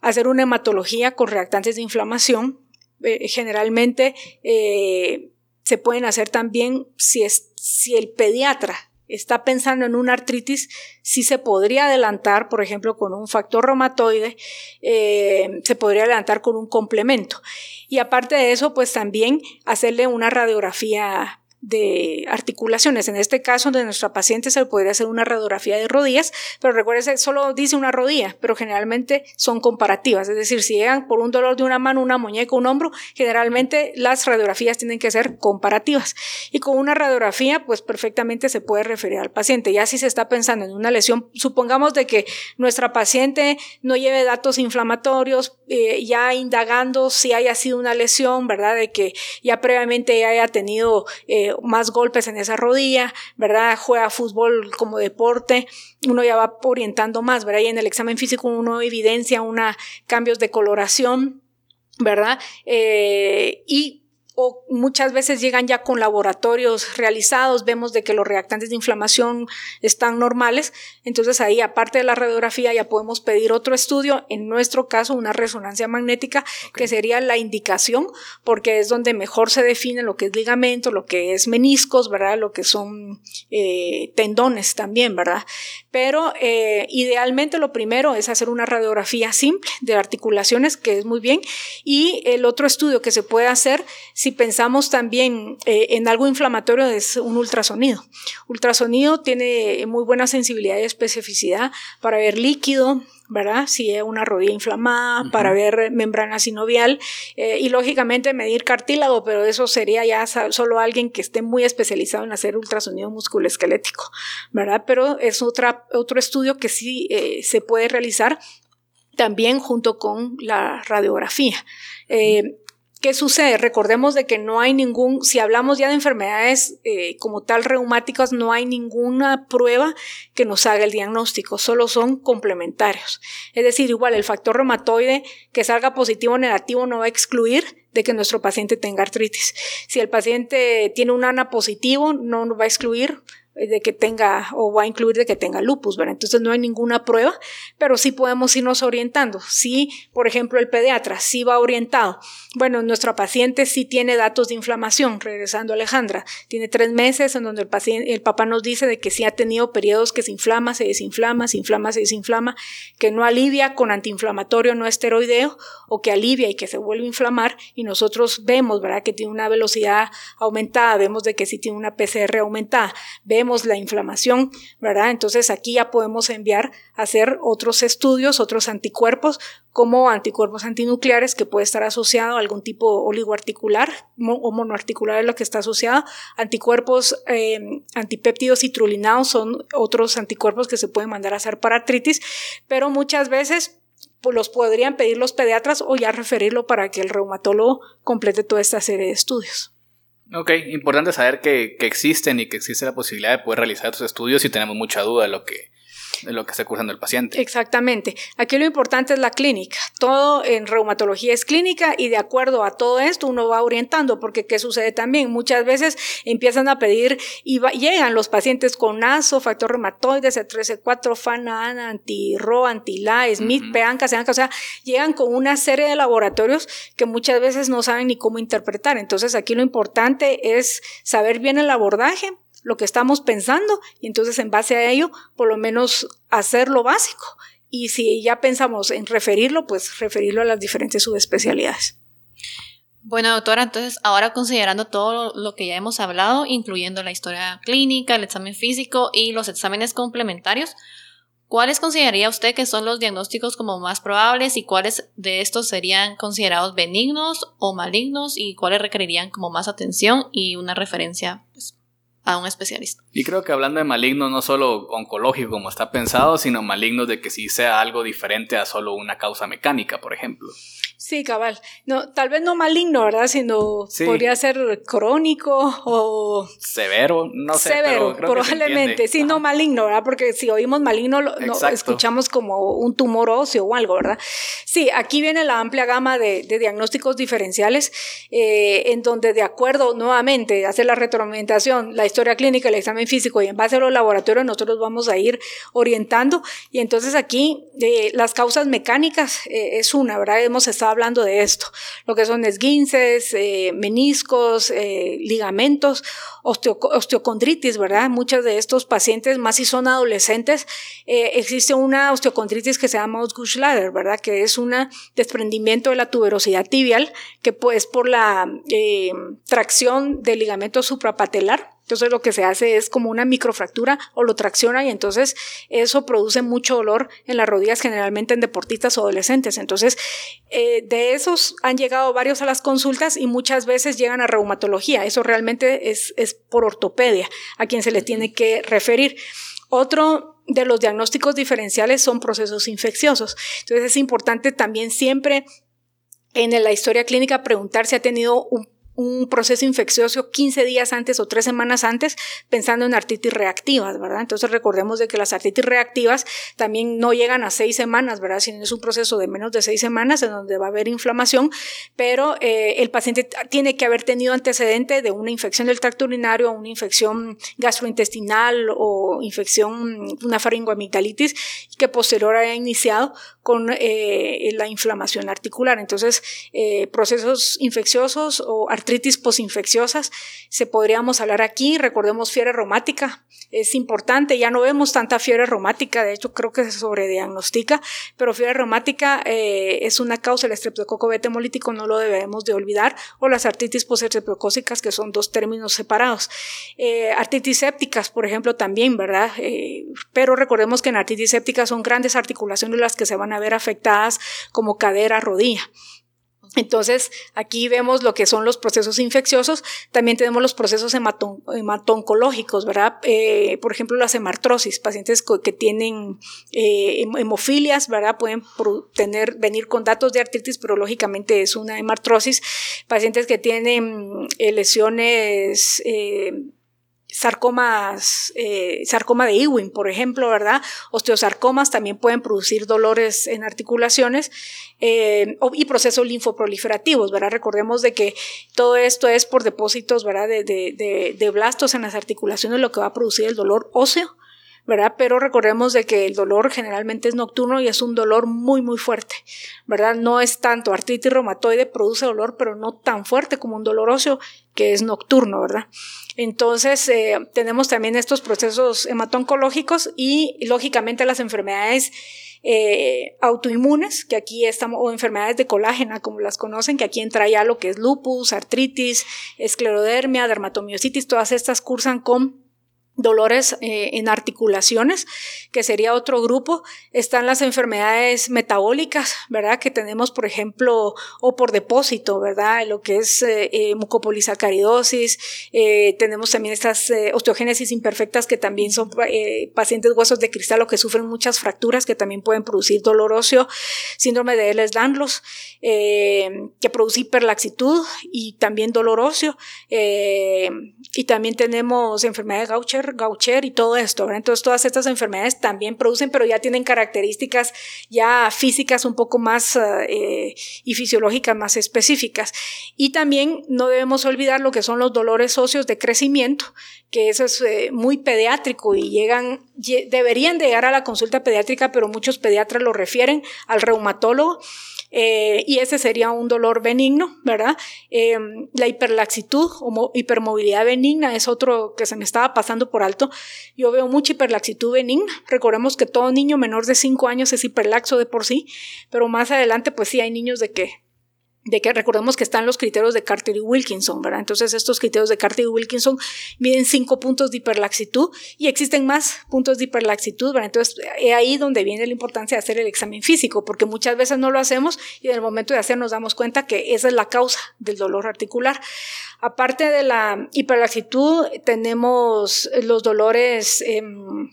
Speaker 3: hacer una hematología con reactantes de inflamación, eh, generalmente se pueden hacer también si, es, si el pediatra está pensando en una artritis, sí se podría adelantar, por ejemplo, con un factor reumatoide, eh, se podría adelantar con un complemento. Y aparte de eso, pues también hacerle una radiografía de articulaciones. En este caso de nuestra paciente se le podría hacer una radiografía de rodillas, pero recuérdense, solo dice una rodilla, pero generalmente son comparativas. Es decir, si llegan por un dolor de una mano, una muñeca, un hombro, generalmente las radiografías tienen que ser comparativas. Y con una radiografía, pues perfectamente se puede referir al paciente. Ya si se está pensando en una lesión, supongamos de que nuestra paciente no lleve datos inflamatorios, eh, ya indagando si haya sido una lesión, ¿verdad? De que ya previamente haya tenido eh, más golpes en esa rodilla, ¿verdad? Juega fútbol como deporte, uno ya va orientando más, ¿verdad? Y en el examen físico uno evidencia una cambios de coloración ¿verdad? Eh, y o muchas veces llegan ya con laboratorios realizados, vemos de que los reactantes de inflamación están normales, entonces ahí aparte de la radiografía ya podemos pedir otro estudio, en nuestro caso una resonancia magnética, que sería la indicación, porque es donde mejor se define lo que es ligamento, lo que es meniscos, ¿verdad? Lo que son eh, tendones también, ¿verdad? Pero eh, idealmente lo primero es hacer una radiografía simple de articulaciones, que es muy bien, y el otro estudio que se puede hacer, si pensamos también eh, en algo inflamatorio, es un ultrasonido. Ultrasonido tiene muy buena sensibilidad y especificidad para ver líquido, ¿verdad? Si es una rodilla inflamada, para ver membrana sinovial eh, y lógicamente medir cartílago, pero eso sería ya solo alguien que esté muy especializado en hacer ultrasonido musculoesquelético, ¿verdad? Pero es otra, otro estudio que sí eh, se puede realizar también junto con la radiografía. ¿Qué sucede? Recordemos de que no hay ningún, si hablamos ya de enfermedades eh, como tal reumáticas, no hay ninguna prueba que nos haga el diagnóstico, solo son complementarios. Es decir, igual el factor reumatoide que salga positivo o negativo no va a excluir de que nuestro paciente tenga artritis. Si el paciente tiene un ANA positivo, no va a excluir de que tenga o va a incluir de que tenga lupus, ¿verdad? Entonces no hay ninguna prueba, pero sí podemos irnos orientando. Si, por ejemplo, el pediatra sí va orientado. Bueno, nuestra paciente sí tiene datos de inflamación, regresando a Alejandra. Tiene tres meses en donde el paciente, el papá nos dice de que sí ha tenido periodos que se inflama, se desinflama, se inflama, se desinflama, que no alivia con antiinflamatorio no esteroideo o que alivia y que se vuelve a inflamar y nosotros vemos, ¿verdad? Que tiene una velocidad aumentada, vemos de que sí tiene una PCR aumentada, la inflamación, ¿verdad? Entonces aquí ya podemos enviar a hacer otros estudios, otros anticuerpos, como anticuerpos antinucleares, que puede estar asociado a algún tipo oligoarticular o monoarticular es lo que está asociado. Anticuerpos em, antipéptidos citrulinados son otros anticuerpos que se pueden mandar a hacer para artritis, pero muchas veces pues, los podrían pedir los pediatras o ya referirlo para que el reumatólogo complete toda esta serie de estudios.
Speaker 1: Ok, importante saber que, que, existen y que existe la posibilidad de poder realizar estos estudios si tenemos mucha duda de lo que, de lo que está cursando el paciente.
Speaker 3: Exactamente. Aquí lo importante es la clínica. Todo en reumatología es clínica y de acuerdo a todo esto uno va orientando, porque ¿qué sucede también? Muchas veces empiezan a pedir y llegan los pacientes con ASO, factor reumatoide, C3, 4 ANA, anti-RO, anti-LA, Smith, uh -huh. o sea, llegan con una serie de laboratorios que muchas veces no saben ni cómo interpretar. Entonces aquí lo importante es saber bien el abordaje, lo que estamos pensando y entonces en base a ello, por lo menos hacer lo básico. Y si ya pensamos en referirlo, pues referirlo a las diferentes subespecialidades.
Speaker 2: Bueno, doctora, entonces ahora considerando todo lo que ya hemos hablado, incluyendo la historia clínica, el examen físico y los exámenes complementarios, ¿cuáles consideraría usted que son los diagnósticos como más probables y cuáles de estos serían considerados benignos o malignos y cuáles requerirían como más atención y una referencia pues, a un especialista.
Speaker 1: Y creo que hablando de maligno no solo oncológico como está pensado, sino maligno de que sí sea algo diferente a solo una causa mecánica, por ejemplo.
Speaker 3: Sí, cabal. No, tal vez no maligno, ¿verdad? Sino podría ser crónico o...
Speaker 1: Severo, no sé.
Speaker 3: Severo, probablemente. Sí, no maligno, ¿verdad? Porque si oímos maligno, lo, escuchamos como un tumor óseo o algo, ¿verdad? Sí, aquí viene la amplia gama de, diagnósticos diferenciales, eh, en donde de acuerdo, nuevamente, hacer la retroalimentación, la historia clínica, el examen físico y en base a los laboratorios nosotros vamos a ir orientando. Y entonces aquí eh, las causas mecánicas eh, es una, ¿verdad? Hemos estado hablando de esto, lo que son esguinces, eh, meniscos, eh, ligamentos, osteocondritis, ¿verdad? Muchos de estos pacientes, más si son adolescentes, existe una osteocondritis que se llama Osgood-Schlatter, ¿verdad? Que es un desprendimiento de la tuberosidad tibial, que pues por la tracción del ligamento suprapatelar, entonces lo que se hace es como una microfractura o lo tracciona y entonces eso produce mucho dolor en las rodillas generalmente en deportistas o adolescentes. Entonces eh, de esos han llegado varios a las consultas y muchas veces llegan a reumatología. Eso realmente es, es por ortopedia a quien se les tiene que referir. Otro de los diagnósticos diferenciales son procesos infecciosos. Entonces es importante también siempre en la historia clínica preguntar si ha tenido un un proceso infeccioso 15 días antes o 3 semanas antes pensando en artritis reactivas, ¿verdad? Entonces recordemos de que las artritis reactivas también no llegan a 6 semanas, ¿verdad? Sino es un proceso de menos de 6 semanas en donde va a haber inflamación, pero eh, el paciente tiene que haber tenido antecedente de una infección del tracto urinario, una infección gastrointestinal o infección, una faringoamigdalitis que posterior haya iniciado con eh, la inflamación articular. Entonces, eh, procesos infecciosos o artritis posinfecciosas, se podríamos hablar aquí. Recordemos fiebre reumática, es importante. Ya no vemos tanta fiebre reumática, de hecho creo que se sobrediagnostica, pero fiebre reumática eh, es una causa del estreptococo beta hemolítico, no lo debemos de olvidar, o las artritis postestreptocócicas, que son dos términos separados. artritis sépticas, por ejemplo, también, ¿verdad? pero recordemos que en artritis sépticas son grandes articulaciones las que se van a ver afectadas como cadera, rodilla. Entonces, aquí vemos lo que son los procesos infecciosos. También tenemos los procesos hematoncológicos, ¿verdad? Eh, por ejemplo, las hemartrosis. Pacientes que tienen eh, hemofilias, ¿verdad? Pueden tener, venir con datos de artritis, pero lógicamente es una hemartrosis. Pacientes que tienen eh, lesiones sarcomas, eh, sarcoma de Ewing, por ejemplo, ¿verdad? Osteosarcomas también pueden producir dolores en articulaciones eh, y procesos linfoproliferativos, ¿verdad? Recordemos de que todo esto es por depósitos, ¿verdad? De, de, de blastos en las articulaciones, lo que va a producir el dolor óseo ¿verdad? Pero recordemos de que el dolor generalmente es nocturno y es un dolor muy, muy fuerte, ¿verdad? No es tanto artritis reumatoide, produce dolor, pero no tan fuerte como un dolor óseo que es nocturno, ¿verdad? Entonces, eh, tenemos también estos procesos hematoncológicos y, lógicamente, las enfermedades eh, autoinmunes, que aquí estamos, o enfermedades de colágena, como las conocen, que aquí entra ya lo que es lupus, artritis, esclerodermia, dermatomiositis, todas estas cursan con dolores eh, en articulaciones, que sería otro grupo. Están las enfermedades metabólicas, ¿verdad? Que tenemos, por ejemplo, o por depósito, ¿verdad? Lo que es eh, eh mucopolisacaridosis. Tenemos también estas osteogénesis imperfectas que también son pacientes huesos de cristal o que sufren muchas fracturas que también pueden producir dolor óseo. Síndrome de Ehlers-Danlos, que produce hiperlaxitud y también dolor óseo. y también tenemos enfermedad de Gaucher y todo esto. Entonces todas estas enfermedades también producen, pero ya tienen características ya físicas un poco más eh, y fisiológicas más específicas. Y también no debemos olvidar lo que son los dolores óseos de crecimiento, que eso es eh, muy pediátrico y llegan, deberían llegar a la consulta pediátrica, pero muchos pediatras lo refieren al reumatólogo. Eh, y ese sería un dolor benigno, ¿verdad? Eh, la hiperlaxitud o hipermovilidad benigna es otro que se me estaba pasando por alto. Yo veo mucha hiperlaxitud benigna. Recordemos que todo niño menor de 5 años es hiperlaxo de por sí, pero más adelante pues sí hay niños de que de que recordemos que están los criterios de Carter y Wilkinson, ¿verdad? Entonces estos criterios de Carter y Wilkinson miden cinco puntos de hiperlaxitud y existen más puntos de hiperlaxitud, ¿verdad? Entonces es ahí donde viene la importancia de hacer el examen físico, porque muchas veces no lo hacemos y en el momento de hacer nos damos cuenta que esa es la causa del dolor articular. Aparte de la hiperlaxitud, tenemos los dolores... Em,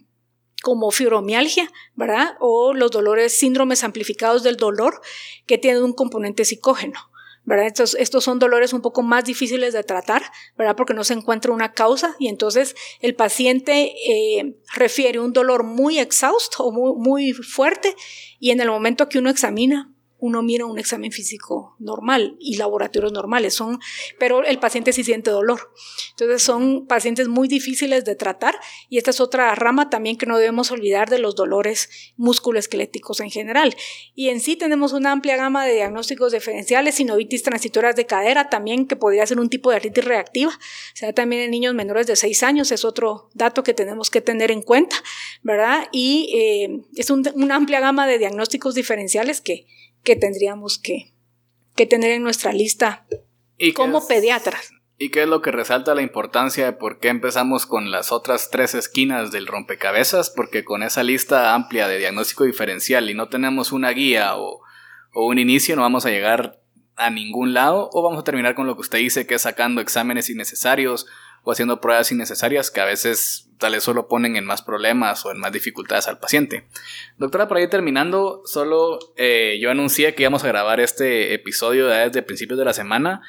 Speaker 3: como fibromialgia, ¿verdad? O los dolores, síndromes amplificados del dolor que tienen un componente psicógeno. ¿verdad? Estos, estos son dolores un poco más difíciles de tratar, ¿verdad? Porque no se encuentra una causa y entonces el paciente eh, refiere un dolor muy exhausto o muy, muy fuerte y en el momento que uno examina, uno mira un examen físico normal y laboratorios normales, son, pero el paciente sí siente dolor. Entonces son pacientes muy difíciles de tratar y esta es otra rama también que no debemos olvidar de los dolores musculoesqueléticos en general. Y en sí tenemos una amplia gama de diagnósticos diferenciales, sinovitis transitorias de cadera también, que podría ser un tipo de artritis reactiva, o sea, también en niños menores de 6 años, es otro dato que tenemos que tener en cuenta, ¿verdad? Y eh, es una amplia gama de diagnósticos diferenciales que que tendríamos que, tener en nuestra lista ¿Y como pediatras.
Speaker 1: ¿Y qué es lo que resalta la importancia de por qué empezamos con las otras tres esquinas del rompecabezas? Porque con esa lista amplia de diagnóstico diferencial y no tenemos una guía o, o un inicio, no vamos a llegar a ningún lado o vamos a terminar con lo que usted dice, que es sacando exámenes innecesarios o haciendo pruebas innecesarias que a veces tal vez solo ponen en más problemas o en más dificultades al paciente. Doctora, por ahí terminando, solo eh, yo anuncié que íbamos a grabar este episodio desde principios de la semana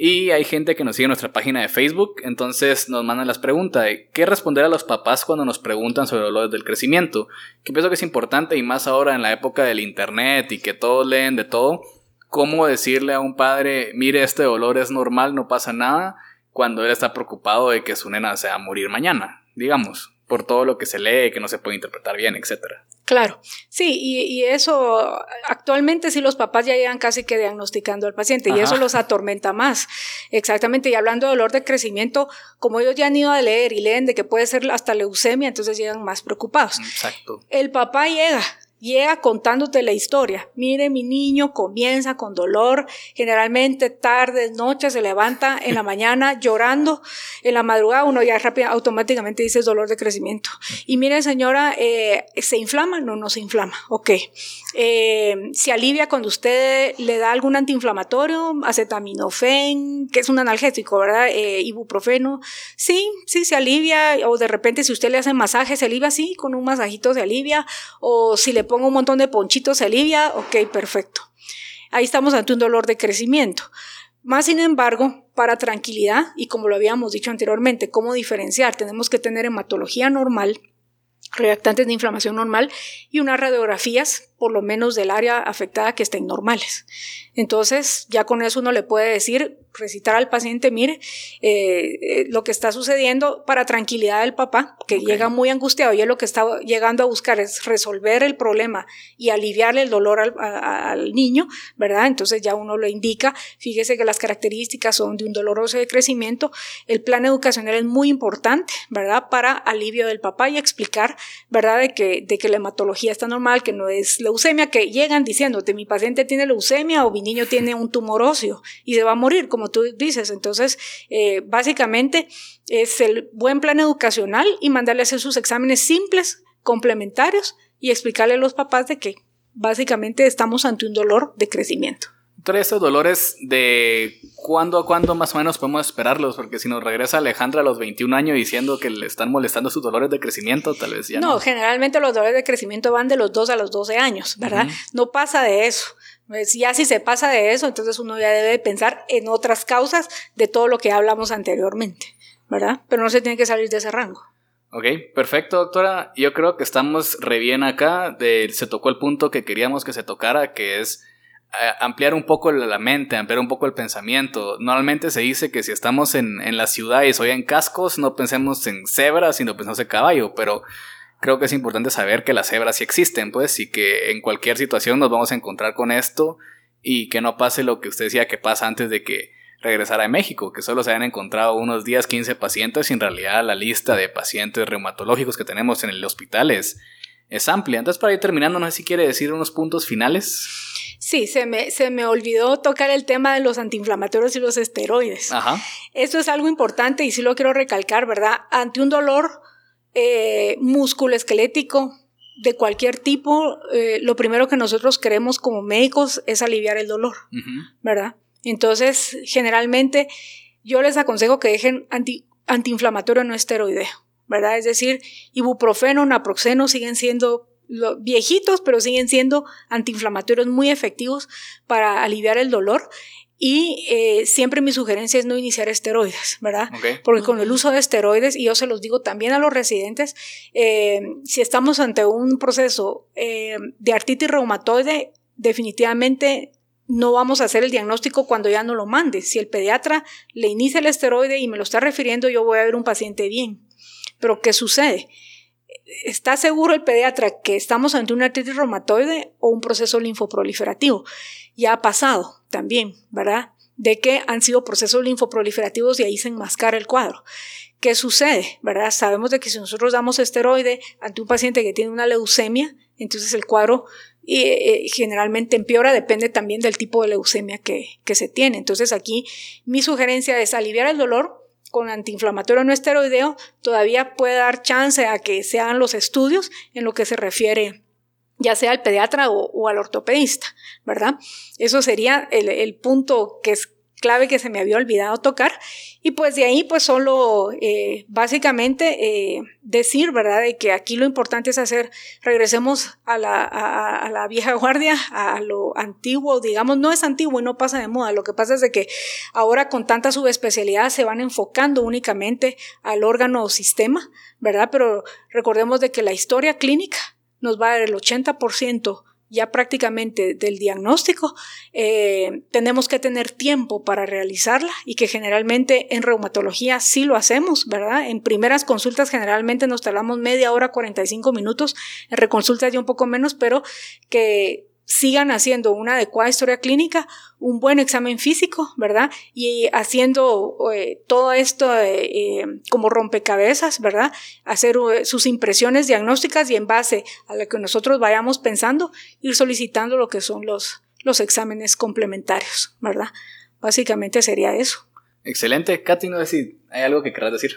Speaker 1: Y hay gente que nos sigue en nuestra página de Facebook, entonces nos mandan las preguntas de qué responder a los papás cuando nos preguntan sobre dolores del crecimiento. Que pienso que es importante y más ahora en la época del internet y que todos leen de todo, cómo decirle a un padre, mire, este dolor es normal, no pasa nada, cuando él está preocupado de que su nena se va a morir mañana, digamos, por todo lo que se lee, que no se puede interpretar bien, etcétera.
Speaker 3: Claro, sí, y, eso actualmente sí los papás ya llegan casi que diagnosticando al paciente y eso los atormenta más. Exactamente, y hablando de dolor de crecimiento, como ellos ya han ido a leer y leen de que puede ser hasta leucemia, entonces llegan más preocupados.
Speaker 1: Exacto.
Speaker 3: El papá llega llega contándote la historia. Mire, mi niño comienza con dolor, generalmente tarde, noche, se levanta en la mañana llorando, en la madrugada uno ya rápido, automáticamente dice dolor de crecimiento. Y mire, señora, eh, ¿se inflama? No, no se inflama. Ok. Eh, se alivia cuando usted le da algún antiinflamatorio, acetaminofén, que es un analgésico, ¿verdad? Eh, ibuprofeno. Sí, sí, se alivia. O de repente si usted le hace masaje, se alivia, sí, con un masajito se alivia. O si le pongo un montón de ponchitos, se alivia, ok, perfecto. Ahí estamos ante un dolor de crecimiento. Más sin embargo, para tranquilidad, y como lo habíamos dicho anteriormente, ¿cómo diferenciar? Tenemos que tener hematología normal, reactantes de inflamación normal y unas radiografías, por lo menos del área afectada, que estén normales. Entonces, ya con eso uno le puede decir, recitar al paciente, mire, eh, eh, lo que está sucediendo para tranquilidad del papá, que llega muy angustiado y es lo que está llegando a buscar es resolver el problema y aliviarle el dolor al, niño, ¿verdad? Entonces ya uno lo indica, fíjese que las características son de un doloroso de crecimiento, el plan educacional es muy importante, ¿verdad? Para alivio del papá y explicar, ¿verdad? De que, de que la hematología está normal, que no es leucemia, que llegan diciéndote, mi paciente tiene leucemia o mi niño tiene un tumor óseo y se va a morir, como tú dices. Entonces, eh, básicamente es el buen plan educacional y mandarle a hacer sus exámenes simples, complementarios y explicarle a los papás de que básicamente estamos ante un dolor de crecimiento.
Speaker 1: Entonces, estos dolores de cuándo a cuándo más o menos podemos esperarlos, porque si nos regresa Alejandra a los 21 años diciendo que le están molestando sus dolores de crecimiento, tal vez ya no.
Speaker 3: No, generalmente los dolores de crecimiento van de los 2 a los 12 años, ¿verdad? No pasa de eso. Pues ya si se pasa de eso, entonces uno ya debe pensar en otras causas de todo lo que hablamos anteriormente, ¿verdad? Pero no se tiene que salir de ese rango.
Speaker 1: Ok, perfecto, doctora. Yo creo que estamos re bien acá. De, se tocó el punto que queríamos que se tocara, que es eh, ampliar un poco la mente, ampliar un poco el pensamiento. Normalmente se dice que si estamos en, en la ciudad y soy en cascos, no pensemos en cebras, sino pensemos en caballo, pero creo que es importante saber que las cebras sí existen, pues, y que en cualquier situación nos vamos a encontrar con esto y que no pase lo que usted decía que pasa antes de que regresara a México, que solo se hayan encontrado unos días 15 pacientes y en realidad la lista de pacientes reumatológicos que tenemos en el hospital es amplia. Entonces, para ir terminando, no sé si quiere decir unos puntos finales.
Speaker 3: Sí, se me, se me olvidó tocar el tema de los antiinflamatorios y los esteroides.
Speaker 1: Ajá.
Speaker 3: Esto es algo importante y sí lo quiero recalcar, ¿verdad? Ante un dolor eh, musculoesquelético de cualquier tipo, eh, lo primero que nosotros queremos como médicos es aliviar el dolor, ¿verdad? Entonces, generalmente yo les aconsejo que dejen anti, antiinflamatorio no esteroideo, ¿verdad? Es decir, ibuprofeno, naproxeno siguen siendo viejitos, pero siguen siendo antiinflamatorios muy efectivos para aliviar el dolor. Y eh, siempre mi sugerencia es no iniciar esteroides, ¿verdad? Porque con el uso de esteroides, y yo se los digo también a los residentes, eh, si estamos ante un proceso eh, de artritis reumatoide, definitivamente no vamos a hacer el diagnóstico cuando ya no lo mande. Si el pediatra le inicia el esteroide y me lo está refiriendo, yo voy a ver un paciente bien. Pero ¿qué sucede? ¿Está seguro el pediatra que estamos ante una artritis reumatoide o un proceso linfoproliferativo? Ya ha pasado también, ¿verdad? De que han sido procesos linfoproliferativos y ahí se enmascara el cuadro. ¿Qué sucede? ¿Verdad? Sabemos de que si nosotros damos esteroide ante un paciente que tiene una leucemia, entonces el cuadro eh, generalmente empeora, depende también del tipo de leucemia que se tiene. Entonces aquí mi sugerencia es aliviar el dolor, con antiinflamatorio no esteroideo, todavía puede dar chance a que se hagan los estudios en lo que se refiere ya sea al pediatra o, al ortopedista, ¿verdad? Eso sería el, punto que es clave que se me había olvidado tocar. Y pues de ahí pues solo eh, básicamente eh, decir, ¿verdad? De que aquí lo importante es hacer, regresemos a la, a, la, vieja guardia, a lo antiguo, digamos, no es antiguo y no pasa de moda, lo que pasa es de que ahora con tanta subespecialidad se van enfocando únicamente al órgano o sistema, ¿verdad? Pero recordemos de que la historia clínica nos va a dar el 80% ya prácticamente del diagnóstico, eh, tenemos que tener tiempo para realizarla y que generalmente en reumatología sí lo hacemos, ¿verdad? En primeras consultas generalmente nos tardamos media hora, 45 minutos, en reconsultas ya un poco menos, pero que sigan haciendo una adecuada historia clínica, un buen examen físico, ¿verdad? Y haciendo eh, todo esto eh, eh, como rompecabezas, ¿verdad? Hacer sus impresiones diagnósticas y en base a lo que nosotros vayamos pensando, ir solicitando lo que son los, los exámenes complementarios, ¿verdad? Básicamente sería eso.
Speaker 1: Excelente. Katy, no sé si hay algo que querrás decir.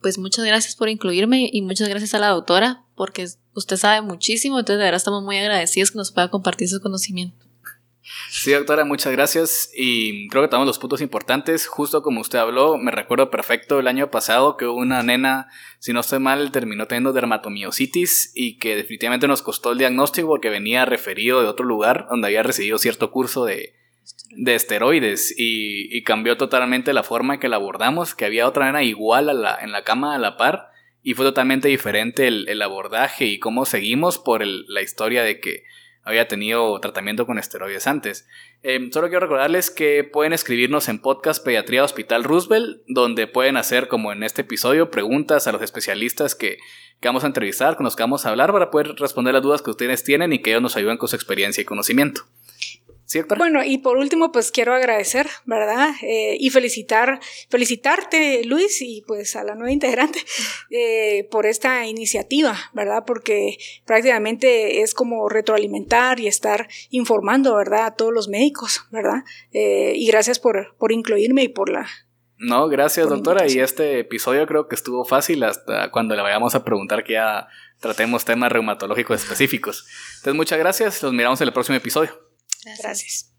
Speaker 2: pues muchas gracias por incluirme y muchas gracias a la doctora porque usted sabe muchísimo, entonces de verdad estamos muy agradecidos que nos pueda compartir su conocimiento.
Speaker 1: Sí, doctora, muchas gracias. Y creo que tomamos los puntos importantes. Justo como usted habló, me recuerdo perfecto el año pasado que una nena, si no estoy mal, terminó teniendo dermatomiositis y que definitivamente nos costó el diagnóstico porque venía referido de otro lugar donde había recibido cierto curso de, de esteroides y, y, cambió totalmente la forma en que la abordamos, que había otra nena igual a la, en la cama a la par y fue totalmente diferente el, abordaje y cómo seguimos por la historia de que había tenido tratamiento con esteroides antes. Em, solo quiero recordarles que pueden escribirnos en podcast Pediatría Hospital Roosevelt, donde pueden hacer, como en este episodio, preguntas a los especialistas que, que vamos a entrevistar, con los que vamos a hablar, para poder responder las dudas que ustedes tienen y que ellos nos ayuden con su experiencia y conocimiento.
Speaker 3: Bueno, y por último, pues quiero agradecer, ¿verdad? Eh, y felicitar, felicitarte, Luis, y pues a la nueva integrante eh, por esta iniciativa, ¿verdad? Porque prácticamente es como retroalimentar y estar informando, ¿verdad? A todos los médicos, ¿verdad? Eh, y gracias por, por incluirme y por la,
Speaker 1: no, gracias doctora. Y este episodio creo que estuvo fácil hasta cuando le vayamos a preguntar que ya tratemos temas reumatológicos específicos. Entonces muchas gracias. Los miramos en el próximo episodio.
Speaker 3: Gracias.